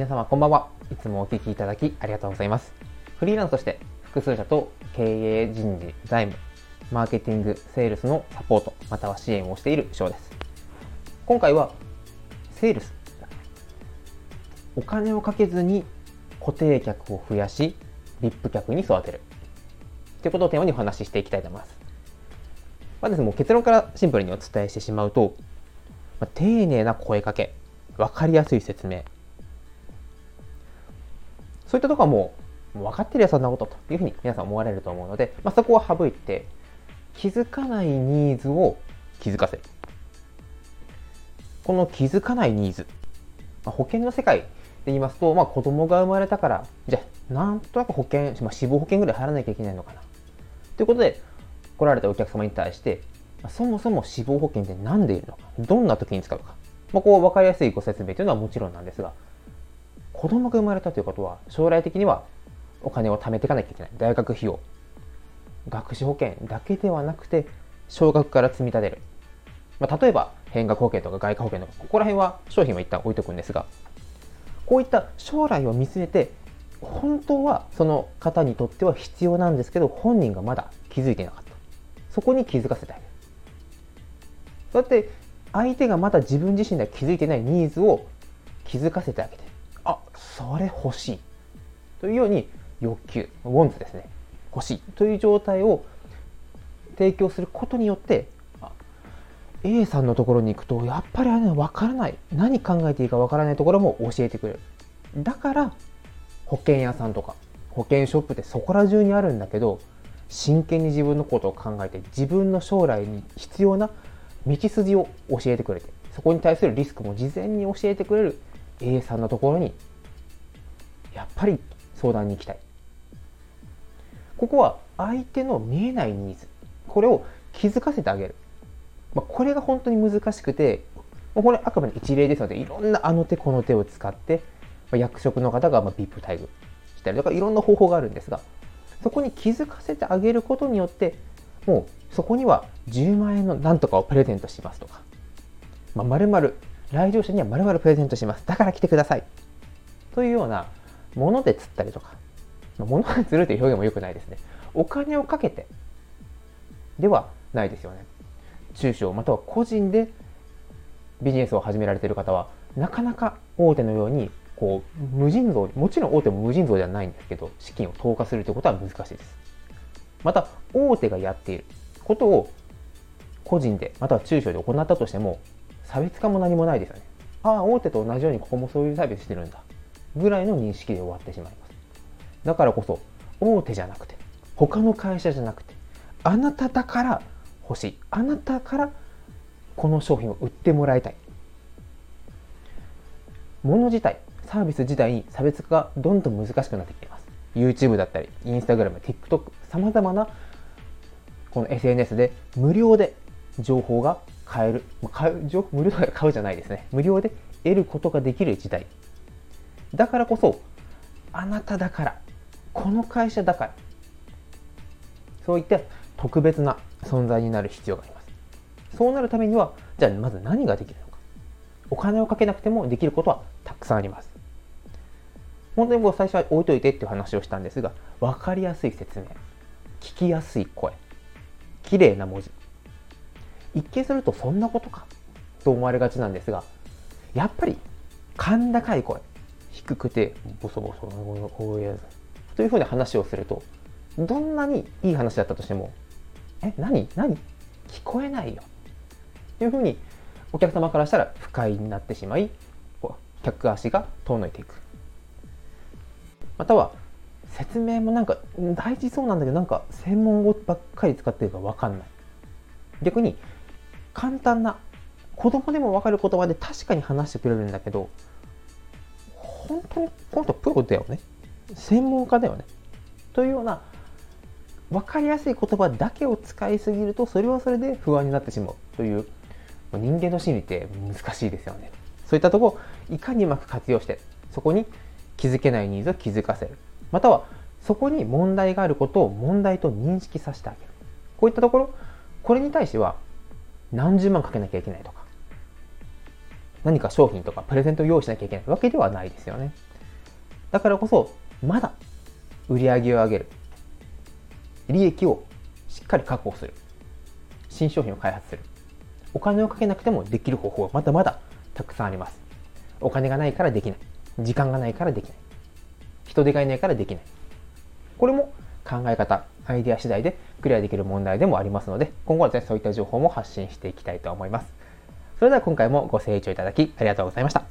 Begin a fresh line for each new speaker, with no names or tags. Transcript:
皆様こんばんは。いつもお聞きいただきありがとうございます。フリーランスとして複数社と経営人事、財務、マーケティング、セールスのサポート、または支援をしている翔です。今回は、セールス。お金をかけずに固定客を増やし、VIP 客に育てる。ということをテーマにお話ししていきたいと思います。まず、もう結論からシンプルにお伝えしてしまうと、まあ、丁寧な声かけ、分かりやすい説明。そういったところはもう分かってるよ、そんなことというふうに皆さん思われると思うので、まあ、そこは省いて、気づかないニーズを気づかせる。この気づかないニーズ、まあ、保険の世界で言いますと、まあ、子供が生まれたから、じゃあ、なんとなく保険、まあ、死亡保険ぐらい払わなきゃいけないのかな。ということで、来られたお客様に対して、そもそも死亡保険って何でいるのか、どんな時に使うか、まあ、こう分かりやすいご説明というのはもちろんなんですが、子供が生まれたということは、将来的にはお金を貯めていかなきゃいけない。大学費用、学資保険だけではなくて、少額から積み立てる。まあ、例えば、変額保険とか外貨保険とか、ここら辺は商品は一旦置いとくんですが、こういった将来を見据えて、本当はその方にとっては必要なんですけど、本人がまだ気づいてなかった。そこに気づかせてあげる。だって相手がまだ自分自身では気づいてないニーズを気づかせてあげて、あ、それ欲しい。というように欲求、ウォンズですね。欲しいという状態を提供することによって、A さんのところに行くと、やっぱりあれね、わからない。何考えていいかわからないところも教えてくれる。だから、保険屋さんとか、保険ショップってそこら中にあるんだけど、真剣に自分のことを考えて、自分の将来に必要な道筋を教えてくれて、そこに対するリスクも事前に教えてくれる A さんのところに、やっぱり相談に行きたい。ここは相手の見えないニーズ。これを気づかせてあげる。まあ、これが本当に難しくて、これあくまで一例ですので、いろんなあの手この手を使って、まあ、役職の方がま VIP 待遇したりとか、いろんな方法があるんですが、そこに気づかせてあげることによって、もうそこには10万円のなんとかをプレゼントしますとか、まあ、〇〇、来場者には〇〇プレゼントします。だから来てください。というようなもので釣ったりとか、ま、物で釣るという表現も良くないですね。お金をかけてではないですよね。中小または個人でビジネスを始められている方は、なかなか大手のようにこう無尽蔵もちろん大手も無尽蔵ではないんですけど資金を投下するということは難しいですまた大手がやっていることを個人でまたは中小で行ったとしても差別化も何もないですよね。ああ大手と同じようにここもそういうサービスしてるんだ。ぐらいの認識で終わってしまいます。だからこそ大手じゃなくて他の会社じゃなくてあなただから欲しい。あなたからこの商品を売ってもらいたい。もの自体サービス自体に差別化がどんどん難しくなってきています。YouTube だったり Instagram、TikTok さまざまなこの SNS で無料で情報が買える、買う情報無料で買うじゃないですね。無料で得ることができる時代。だからこそあなただからこの会社だからそういった特別な存在になる必要があります。そうなるためにはじゃあまず何ができるのか。お金をかけなくてもできることはたくさんあります。本当にもう最初は置いといてっていう話をしたんですが分かりやすい説明。聞きやすい声。綺麗な文字。一見するとそんなことか？と思われがちなんですがやっぱり甲高い声低くてボソボソこういうやつというふうに話をするとどんなにいい話だったとしてもえ何？何？聞こえないよ。というふうにお客様からしたら不快になってしまい客足が遠のいていく。または説明もなんか大事そうなんだけどなんか専門語ばっかり使ってるか分かんない。逆に簡単な子供でも分かる言葉で確かに話してくれるんだけど本当に本当プロだよね。専門家だよね。というような分かりやすい言葉だけを使いすぎるとそれはそれで不安になってしまう。という人間の心理って難しいですよね。そういったところいかにうまく活用してそこに気づけないニーズを気づかせる。またはそこに問題があることを問題と認識させてあげる。こういったところこれに対しては何十万かけなきゃいけないとか何か商品とかプレゼントを用意しなきゃいけないわけではないですよねだからこそ、まだ売り上げを上げる。利益をしっかり確保する。新商品を開発する。お金をかけなくてもできる方法はまだまだたくさんあります。お金がないからできない。時間がないからできない。人手がいないからできない。これも考え方、アイデア次第でクリアできる問題でもありますので、今後はですね、そういった情報も発信していきたいと思います。それでは今回もご清聴いただきありがとうございました。